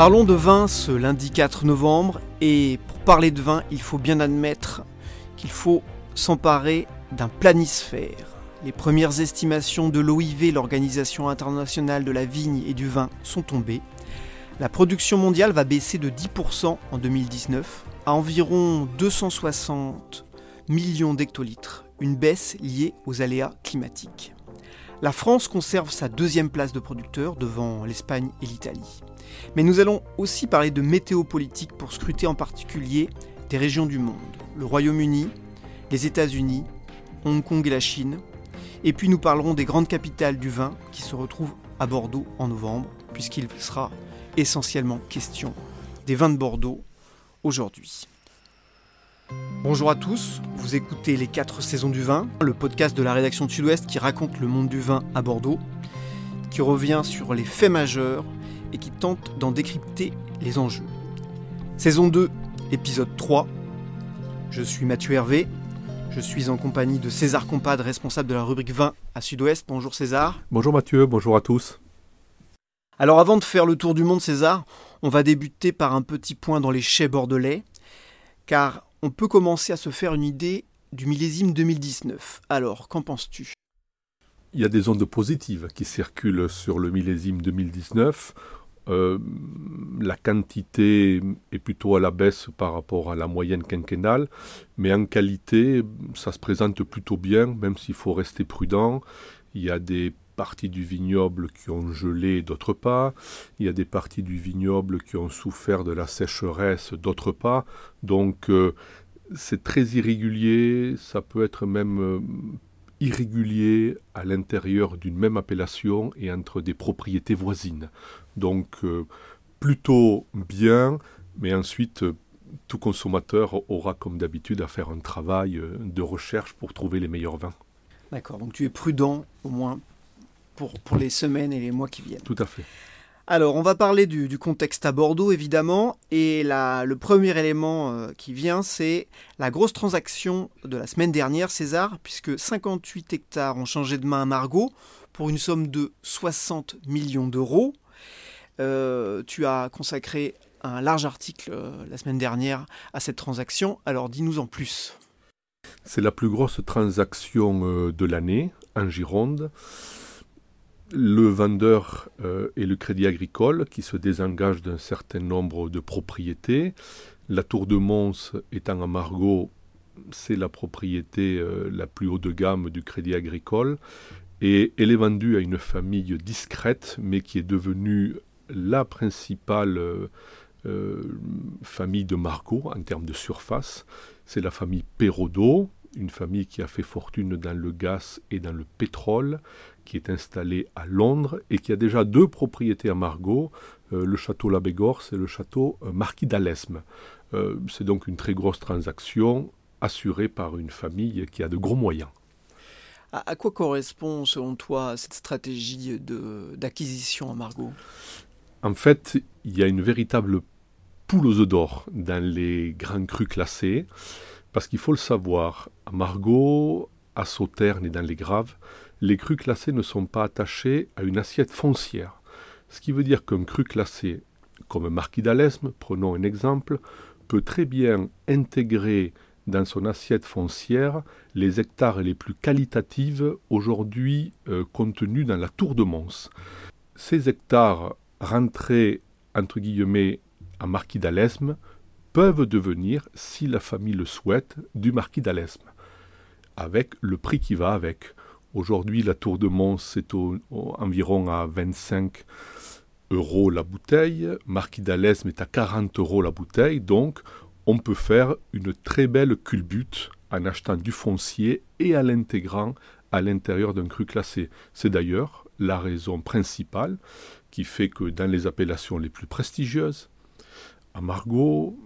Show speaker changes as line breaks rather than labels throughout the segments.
Parlons de vin ce lundi 4 novembre et pour parler de vin, il faut bien admettre qu'il faut s'emparer d'un planisphère. Les premières estimations de l'OIV, l'Organisation internationale de la vigne et du vin, sont tombées. La production mondiale va baisser de 10% en 2019 à environ 260 millions d'hectolitres, une baisse liée aux aléas climatiques. La France conserve sa deuxième place de producteur devant l'Espagne et l'Italie. Mais nous allons aussi parler de météopolitique pour scruter en particulier des régions du monde, le Royaume-Uni, les États-Unis, Hong Kong et la Chine. Et puis nous parlerons des grandes capitales du vin qui se retrouvent à Bordeaux en novembre, puisqu'il sera essentiellement question des vins de Bordeaux aujourd'hui. Bonjour à tous, vous écoutez Les 4 saisons du vin, le podcast de la rédaction de Sud-Ouest qui raconte le monde du vin à Bordeaux, qui revient sur les faits majeurs et qui tente d'en décrypter les enjeux. Saison 2, épisode 3. Je suis Mathieu Hervé, je suis en compagnie de César Compad, responsable de la rubrique 20 à Sud-Ouest. Bonjour César.
Bonjour Mathieu, bonjour à tous.
Alors avant de faire le tour du monde César, on va débuter par un petit point dans les chais bordelais, car on peut commencer à se faire une idée du millésime 2019. Alors, qu'en penses-tu?
Il y a des ondes positives qui circulent sur le millésime 2019. Euh, la quantité est plutôt à la baisse par rapport à la moyenne quinquennale, mais en qualité, ça se présente plutôt bien, même s'il faut rester prudent. Il y a des parties du vignoble qui ont gelé, d'autres pas. Il y a des parties du vignoble qui ont souffert de la sécheresse, d'autres pas. Donc, euh, c'est très irrégulier. Ça peut être même euh, irrégulier à l'intérieur d'une même appellation et entre des propriétés voisines. Donc euh, plutôt bien, mais ensuite tout consommateur aura comme d'habitude à faire un travail de recherche pour trouver les meilleurs vins.
D'accord, donc tu es prudent au moins pour, pour les semaines et les mois qui viennent.
Tout à fait.
Alors, on va parler du, contexte à Bordeaux, évidemment. Et le premier élément euh, qui vient, c'est la grosse transaction de la semaine dernière, César, puisque 58 hectares ont changé de main à Margot pour une somme de 60 millions d'euros. Euh, tu as consacré un large article euh, la semaine dernière à cette transaction. Alors, dis-nous en plus.
C'est la plus grosse transaction de l'année en Gironde le vendeur euh, et le crédit agricole qui se désengagent d'un certain nombre de propriétés. La tour de Mons étant à Margot, c'est la propriété euh, la plus haut de gamme du crédit agricole. Et elle est vendue à une famille discrète, mais qui est devenue la principale euh, famille de Margot en termes de surface. C'est la famille Perraudot, une famille qui a fait fortune dans le gaz et dans le pétrole, qui est installée à Londres et qui a déjà deux propriétés à Margot, euh, le château Labégorce et le château euh, Marquis d'Alesme. Euh, c'est donc une très grosse transaction assurée par une famille qui a de gros moyens.
À, quoi correspond, selon toi, cette stratégie d'acquisition à Margot?
En fait, il y a une véritable poule aux œufs d'or dans les grands crus classés. Parce qu'il faut le savoir, à Margot, à Sauterne et dans les Graves, les crus classés ne sont pas attachés à une assiette foncière. Ce qui veut dire qu'un cru classé, comme Marquis d'Alesme, prenons un exemple, peut très bien intégrer dans son assiette foncière les hectares les plus qualitatifs aujourd'hui euh, contenus dans la tour de Mons. Ces hectares rentrés entre guillemets à Marquis d'Alesme peuvent devenir, si la famille le souhaite, du marquis d'Alesme, avec le prix qui va avec. Aujourd'hui, la tour de Mons est environ à 25 euros la bouteille, marquis d'Alesme est à 40 euros la bouteille, donc on peut faire une très belle culbute en achetant du foncier et en l'intégrant à l'intérieur d'un cru classé. C'est d'ailleurs la raison principale qui fait que dans les appellations les plus prestigieuses, à Margot,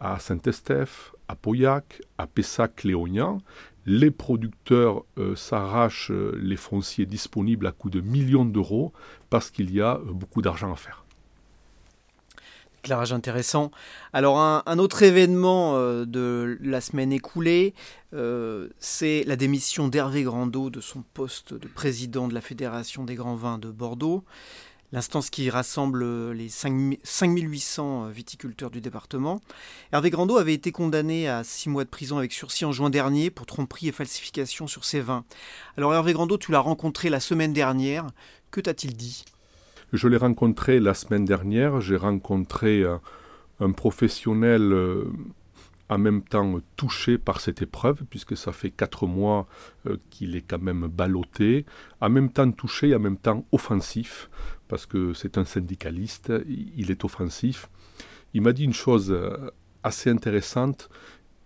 à Saint-Estèphe, à Pauillac, à Pessac-Léognan, les producteurs euh, s'arrachent euh, les fonciers disponibles à coût de millions d'euros parce qu'il y a euh, beaucoup d'argent à faire.
Éclairage intéressant. Alors un, autre événement de la semaine écoulée, c'est la démission d'Hervé Grandot de son poste de président de la Fédération des grands vins de Bordeaux. L'instance qui rassemble les 5800 viticulteurs du département. Hervé Grandot avait été condamné à six mois de prison avec sursis en juin dernier pour tromperie et falsification sur ses vins. Alors Hervé Grandot, tu l'as rencontré la semaine dernière. Que t'a-t-il dit?
Je l'ai rencontré la semaine dernière. J'ai rencontré un, un professionnel euh, en même temps touché par cette épreuve, puisque ça fait quatre mois euh, qu'il est quand même ballotté, en même temps touché et en même temps offensif, parce que c'est un syndicaliste, il est offensif. Il m'a dit une chose euh, assez intéressante,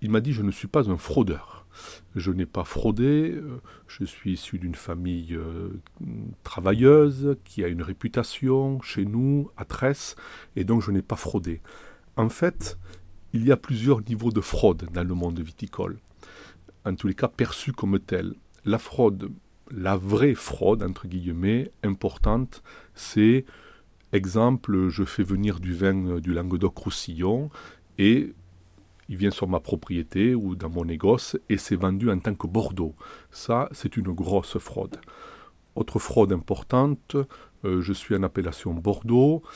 il m'a dit je ne suis pas un fraudeur. Je n'ai pas fraudé, euh, je suis issu d'une famille travailleuse qui a une réputation chez nous, à Tresse, et donc je n'ai pas fraudé. En fait, il y a plusieurs niveaux de fraude dans le monde viticole, en tous les cas perçus comme tels. La fraude, la vraie fraude, entre guillemets, importante, c'est, exemple, je fais venir du vin du Languedoc-Roussillon et il vient sur ma propriété ou dans mon négoce et c'est vendu en tant que Bordeaux. Ça, c'est une grosse fraude. Autre fraude importante, euh, je suis en appellation Bordeaux euh,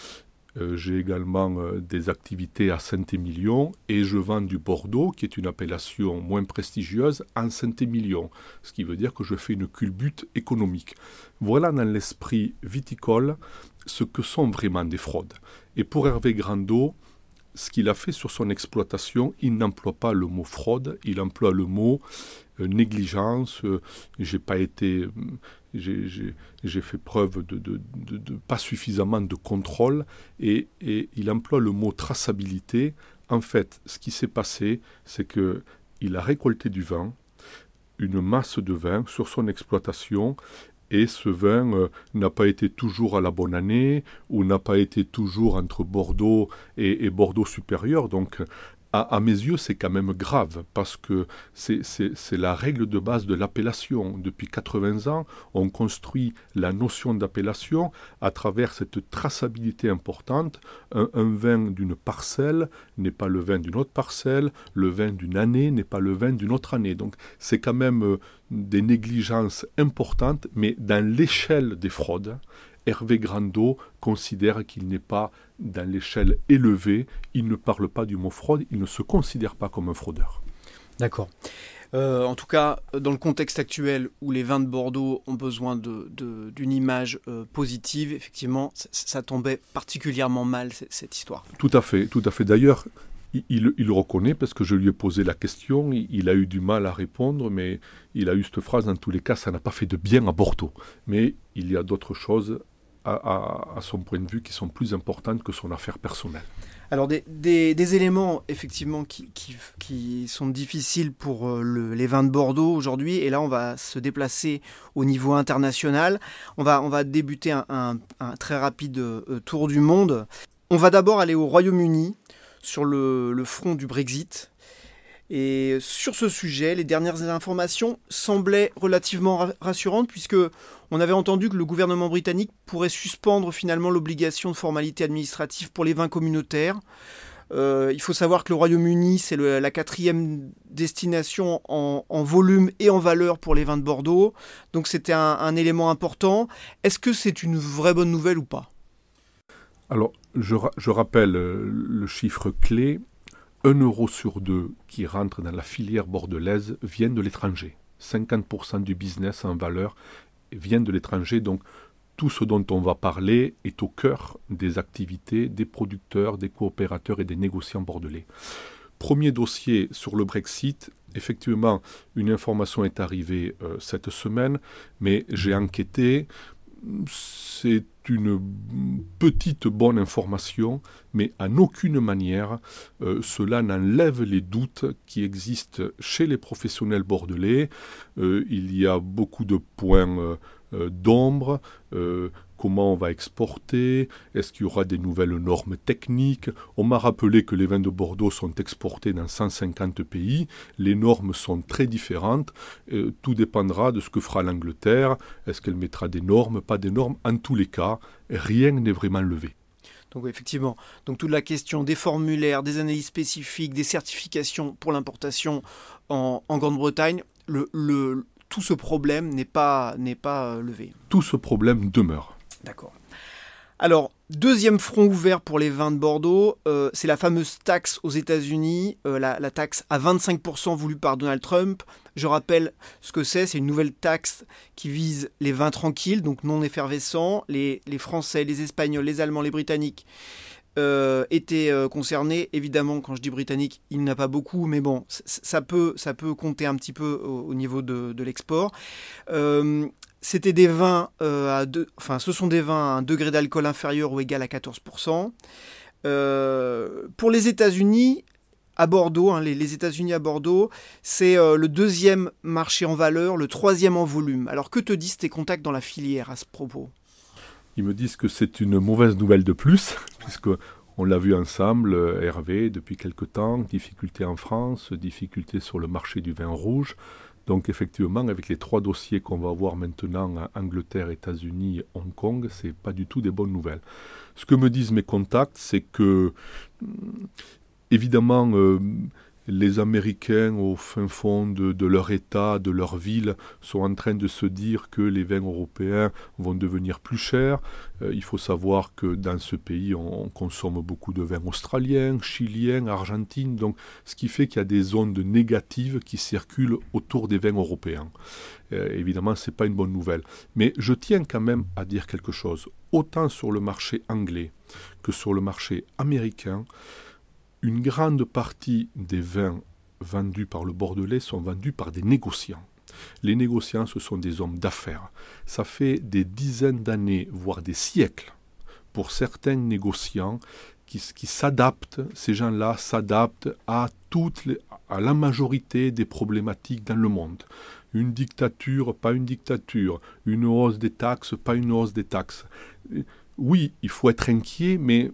j'ai également euh, des activités à Saint-Émilion et je vends du Bordeaux, qui est une appellation moins prestigieuse, en Saint-Émilion, ce qui veut dire que je fais une culbute économique. Voilà dans l'esprit viticole ce que sont vraiment des fraudes. Et pour Hervé Grandot, ce qu'il a fait sur son exploitation, il n'emploie pas le mot fraude, il emploie le mot euh, négligence. j'ai pas été, j'ai fait preuve de, pas suffisamment de contrôle et, il emploie le mot traçabilité. En fait, ce qui s'est passé, c'est que il a récolté du vin, une masse de vin sur son exploitation et ce vin euh, n'a pas été toujours à la bonne année ou n'a pas été toujours entre Bordeaux et, et Bordeaux supérieur. Donc à, mes yeux, c'est quand même grave, parce que c'est la règle de base de l'appellation. Depuis 80 ans, on construit la notion d'appellation à travers cette traçabilité importante. Un, vin d'une parcelle n'est pas le vin d'une autre parcelle, le vin d'une année n'est pas le vin d'une autre année. Donc c'est quand même euh, des négligences importantes, mais dans l'échelle des fraudes, Hervé Grandot considère qu'il n'est pas dans l'échelle élevée, il ne parle pas du mot fraude, il ne se considère pas comme un fraudeur.
D'accord. Euh, en tout cas, dans le contexte actuel où les vins de Bordeaux ont besoin d'une image euh, positive, effectivement, ça, tombait particulièrement mal cette histoire.
Tout à fait, tout à fait. D'ailleurs, il, le reconnaît parce que je lui ai posé la question, il, a eu du mal à répondre, mais il a eu cette phrase, dans tous les cas, ça n'a pas fait de bien à Bordeaux. Mais il y a d'autres choses à, son point de vue qui sont plus importantes que son affaire personnelle.
Alors des, éléments effectivement qui, sont difficiles pour euh, les vins de Bordeaux aujourd'hui, et là on va se déplacer au niveau international. On va, on va débuter un, très rapide euh, tour du monde. On va d'abord aller au Royaume-Uni sur le front du Brexit. Et sur ce sujet, les dernières informations semblaient relativement rassurantes puisque on avait entendu que le gouvernement britannique pourrait suspendre finalement l'obligation de formalité administrative pour les vins communautaires. Euh, il faut savoir que le Royaume-Uni, c'est la quatrième destination en, volume et en valeur pour les vins de Bordeaux. Donc c'était un, élément important. Est-ce que c'est une vraie bonne nouvelle ou pas?
Alors, je, rappelle euh, le chiffre clé un euro sur deux qui rentre dans la filière bordelaise vient de l'étranger. 50% du business en valeur vient de l'étranger, donc tout ce dont on va parler est au cœur des activités des producteurs, des coopérateurs et des négociants bordelais. Premier dossier sur le Brexit, effectivement, une information est arrivée euh, cette semaine, mais j'ai enquêté, c'est une petite bonne information, mais en aucune manière euh, cela n'enlève les doutes qui existent chez les professionnels bordelais. Euh, il y a beaucoup de points euh, d'ombre comment on va exporter, est-ce qu'il y aura des nouvelles normes techniques? On m'a rappelé que les vins de Bordeaux sont exportés dans 150 pays, les normes sont très différentes, euh, tout dépendra de ce que fera l'Angleterre, est-ce qu'elle mettra des normes, pas des normes, en tous les cas, rien n'est vraiment levé.
Donc effectivement, donc toute la question des formulaires, des analyses spécifiques, des certifications pour l'importation en, Grande-Bretagne, le, tout ce problème n'est pas, pas euh, levé.
Tout ce problème demeure.
D'accord. Alors, deuxième front ouvert pour les vins de Bordeaux, euh, c'est la fameuse taxe aux États-Unis, euh, la, taxe à 25% voulue par Donald Trump. Je rappelle ce que c'est, c'est une nouvelle taxe qui vise les vins tranquilles, donc non effervescents. Les, Français, les Espagnols, les Allemands, les Britanniques euh, étaient concernés. Évidemment, quand je dis britannique, il n'y en a pas beaucoup, mais bon, ça peut, compter un petit peu au, niveau de, l'export. C'était des vins euh, à deux, enfin, ce sont des vins à un degré d'alcool inférieur ou égal à 14%. Euh, pour les États-Unis, à Bordeaux, hein, les, États-Unis à Bordeaux, c'est euh, le deuxième marché en valeur, le troisième en volume. Alors que te disent tes contacts dans la filière à ce propos?
Ils me disent que c'est une mauvaise nouvelle de plus, puisque on l'a vu ensemble, Hervé, depuis quelque temps, difficultés en France, difficultés sur le marché du vin rouge. Donc effectivement, avec les trois dossiers qu'on va avoir maintenant Angleterre, États-Unis, Hong Kong, c'est pas du tout des bonnes nouvelles. Ce que me disent mes contacts, c'est que évidemment, euh, les Américains, au fin fond de, leur État, de leur ville, sont en train de se dire que les vins européens vont devenir plus chers. Euh, il faut savoir que dans ce pays, on, consomme beaucoup de vins australiens, chiliens, argentines, donc ce qui fait qu'il y a des ondes négatives qui circulent autour des vins européens. Euh, évidemment, ce n'est pas une bonne nouvelle. Mais je tiens quand même à dire quelque chose. Autant sur le marché anglais que sur le marché américain, une grande partie des vins vendus par le Bordelais sont vendus par des négociants. Les négociants, ce sont des hommes d'affaires. Ça fait des dizaines d'années, voire des siècles, pour certains négociants qui, s'adaptent, ces gens-là s'adaptent à, à la majorité des problématiques dans le monde. Une dictature, pas une dictature. Une hausse des taxes, pas une hausse des taxes. Oui, il faut être inquiet, mais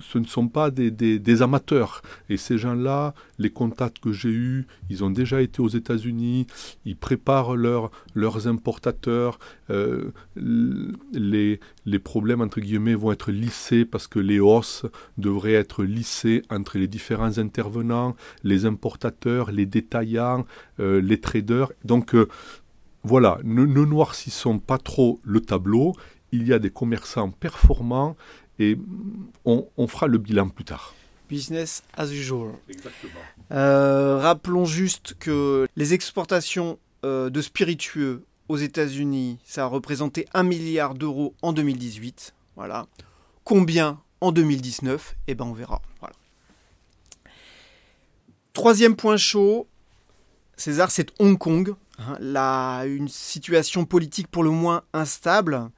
ce ne sont pas des, amateurs. Et ces gens-là, les contacts que j'ai eus, ils ont déjà été aux États-Unis, ils préparent leurs importateurs, euh, les, les, problèmes, entre guillemets, vont être lissés parce que les hausses devraient être lissées entre les différents intervenants, les importateurs, les détaillants, euh, les traders. Donc, euh, voilà, ne, ne noircissons pas trop le tableau. Il y a des commerçants performants et on, fera le bilan plus tard.
Business as usual.
Exactement.
Euh, rappelons juste que les exportations euh, de spiritueux aux États-Unis, ça a représenté 1 milliard d'euros en 2018. Voilà. Combien en 2019 Eh ben on verra. Voilà. Troisième point chaud, César, c'est Hong Kong. Hein, là, une situation politique pour le moins instable.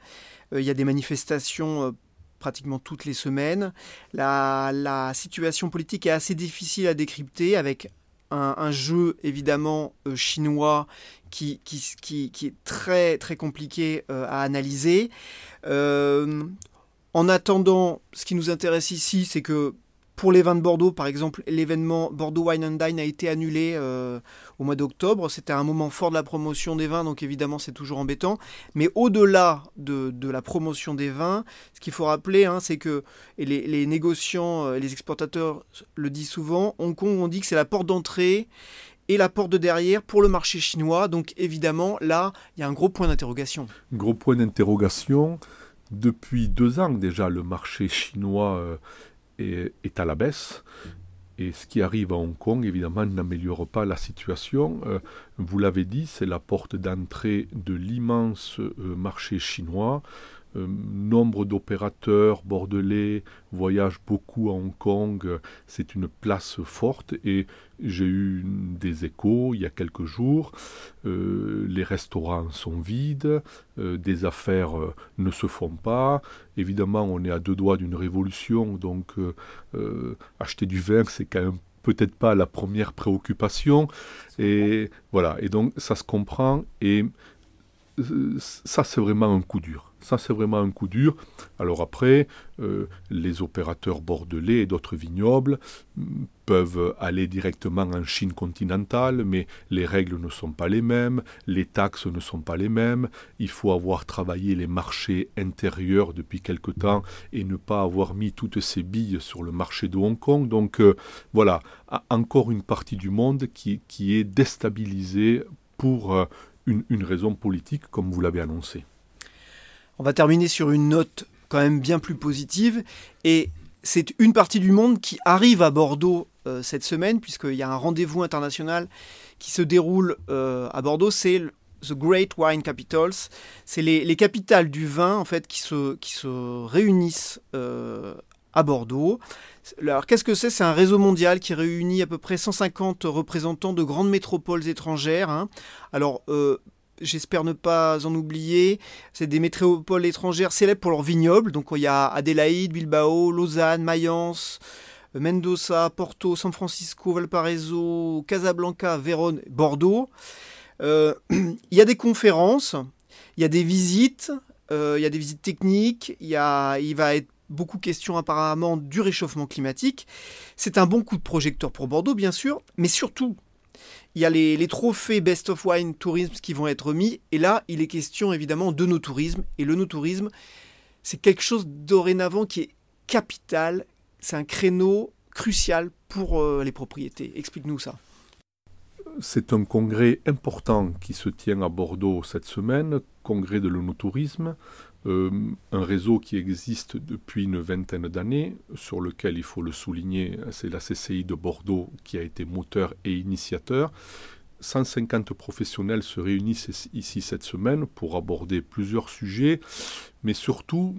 Euh, il y a des manifestations pratiquement toutes les semaines. La, situation politique est assez difficile à décrypter avec un, jeu évidemment euh, chinois qui, est très très compliqué euh, à analyser. Euh, en attendant, ce qui nous intéresse ici, c'est que pour les vins de Bordeaux, par exemple, l'événement Bordeaux Wine and Dine a été annulé euh, au mois d'octobre. C'était un moment fort de la promotion des vins, donc évidemment c'est toujours embêtant. Mais au-delà de, la promotion des vins, ce qu'il faut rappeler, hein, c'est que et les, négociants, euh, les exportateurs le disent souvent, Hong Kong, on dit que c'est la porte d'entrée et la porte de derrière pour le marché chinois. Donc évidemment, là, il y a un gros point d'interrogation.
Gros point d'interrogation. Depuis deux ans déjà, le marché chinois est, à la baisse. Et ce qui arrive à Hong Kong, évidemment, n'améliore pas la situation. Euh, vous l'avez dit, c'est la porte d'entrée de l'immense euh, marché chinois. Euh, nombre d'opérateurs bordelais voyagent beaucoup à Hong Kong. C'est une place forte et j'ai eu des échos il y a quelques jours. Euh, les restaurants sont vides, euh, des affaires ne se font pas. Évidemment, on est à deux doigts d'une révolution, donc acheter du vin, c'est quand même peut-être pas la première préoccupation. Et voilà, et donc ça se comprend. Et ça, c'est vraiment un coup dur. Ça, c'est vraiment un coup dur. Alors après, euh, les opérateurs bordelais et d'autres vignobles mm, peuvent aller directement en Chine continentale, mais les règles ne sont pas les mêmes, les taxes ne sont pas les mêmes. Il faut avoir travaillé les marchés intérieurs depuis quelque temps et ne pas avoir mis toutes ces billes sur le marché de Hong Kong. Donc euh, voilà, encore une partie du monde qui, qui est déstabilisée pour une, raison politique, comme vous l'avez annoncé.
On va terminer sur une note quand même bien plus positive. Et c'est une partie du monde qui arrive à Bordeaux euh, cette semaine, puisqu'il y a un rendez-vous international qui se déroule euh, à Bordeaux. C'est The Great Wine Capitals. C'est les, capitales du vin en fait qui se, qui se réunissent euh, à Bordeaux. Alors qu'est-ce que c'est? C'est un réseau mondial qui réunit à peu près 150 représentants de grandes métropoles étrangères. Hein. Alors j'espère ne pas en oublier. C'est des métropoles étrangères célèbres pour leurs vignobles. Donc il y a Adélaïde, Bilbao, Lausanne, Mayence, Mendoza, Porto, San Francisco, Valparaiso, Casablanca, Vérone, Bordeaux. Euh, il y a des conférences, il y a des visites, euh, il y a des visites techniques, il, y a, il va être beaucoup question apparemment du réchauffement climatique. C'est un bon coup de projecteur pour Bordeaux, bien sûr, mais surtout, il y a les, trophées Best of Wine Tourism qui vont être mis. Et là, il est question évidemment de nos tourismes. Et le no-tourisme, c'est quelque chose dorénavant qui est capital. C'est un créneau crucial pour euh, les propriétés. Explique-nous ça.
C'est un congrès important qui se tient à Bordeaux cette semaine, congrès de l'onotourisme, euh, un réseau qui existe depuis une vingtaine d'années, sur lequel il faut le souligner, c'est la CCI de Bordeaux qui a été moteur et initiateur. 150 professionnels se réunissent ici cette semaine pour aborder plusieurs sujets, mais surtout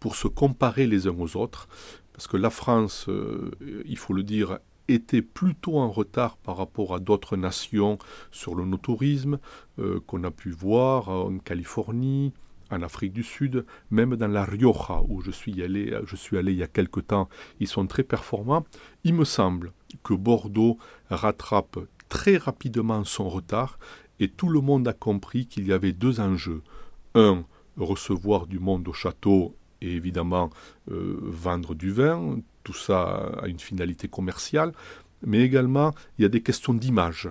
pour se comparer les uns aux autres, parce que la France, euh, il faut le dire, était plutôt en retard par rapport à d'autres nations sur le no-tourisme euh, qu'on a pu voir en Californie, en Afrique du Sud, même dans la Rioja où je suis allé, il y a quelque temps, ils sont très performants. Il me semble que Bordeaux rattrape très rapidement son retard et tout le monde a compris qu'il y avait deux enjeux. Un, recevoir du monde au château et évidemment euh, vendre du vin, tout ça a une finalité commerciale, mais également il y a des questions d'image.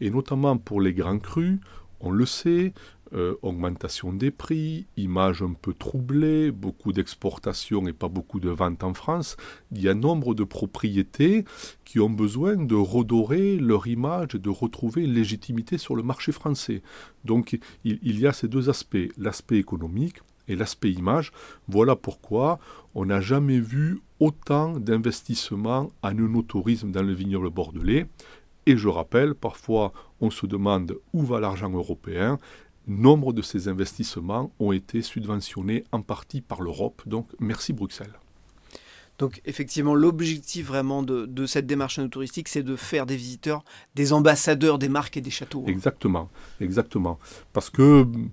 Et notamment pour les grands crus, on le sait, euh, augmentation des prix, image un peu troublée, beaucoup d'exportations et pas beaucoup de ventes en France, il y a nombre de propriétés qui ont besoin de redorer leur image et de retrouver légitimité sur le marché français. Donc il, y a ces deux aspects, l'aspect économique et l'aspect image. Voilà pourquoi on n'a jamais vu autant d'investissements en tourisme dans le vignoble bordelais. Et je rappelle, parfois on se demande où va l'argent européen nombre de ces investissements ont été subventionnés en partie par l'Europe. Donc merci Bruxelles.
Donc effectivement, l'objectif vraiment de, cette démarche touristique, c'est de faire des visiteurs des ambassadeurs des marques et des châteaux.
Exactement, exactement. Parce que hum,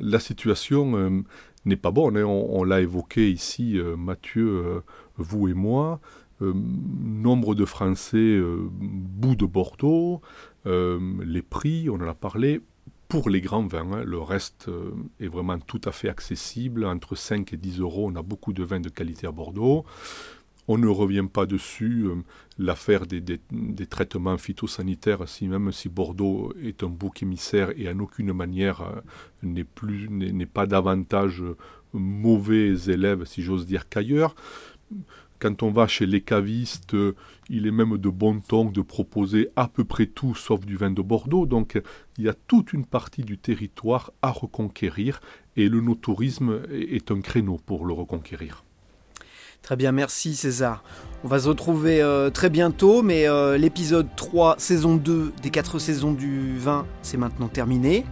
la situation euh, n'est pas bonne. Hein. On, l'a évoqué ici, euh, Mathieu, euh, vous et moi. nombre de Français bout de Bordeaux, les prix, on en a parlé, pour les grands vins. Hein. Le reste euh, est vraiment tout à fait accessible. Entre 5 et 10 euros, on a beaucoup de vins de qualité à Bordeaux. On ne revient pas dessus. Euh, l'affaire des, traitements phytosanitaires, même si Bordeaux est un bouc émissaire et en aucune manière euh, n'est plus n'est pas davantage mauvais élève, si j'ose dire, qu'ailleurs quand on va chez les cavistes, il est même de bon ton de proposer à peu près tout sauf du vin de Bordeaux. Donc il y a toute une partie du territoire à reconquérir et le no-tourisme est un créneau pour le reconquérir.
Très bien, merci César. On va se retrouver euh, très bientôt, mais euh, l'épisode 3, saison 2 des 4 saisons du vin, c'est maintenant terminé.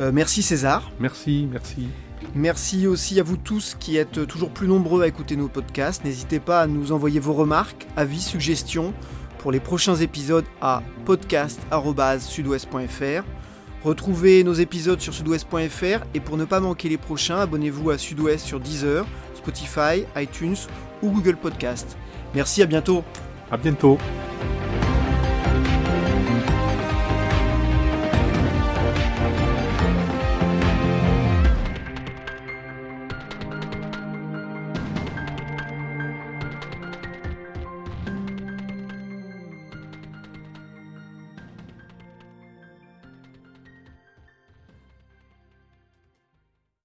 Euh, merci César.
Merci, merci.
Merci aussi à vous tous qui êtes toujours plus nombreux à écouter nos podcasts. N'hésitez pas à nous envoyer vos remarques, avis, suggestions pour les prochains épisodes à podcast.sudouest.fr. Retrouvez nos épisodes sur sudouest.fr et pour ne pas manquer les prochains, abonnez-vous à Sudouest sur Deezer, Spotify, iTunes ou Google Podcast. Merci, à bientôt.
À bientôt.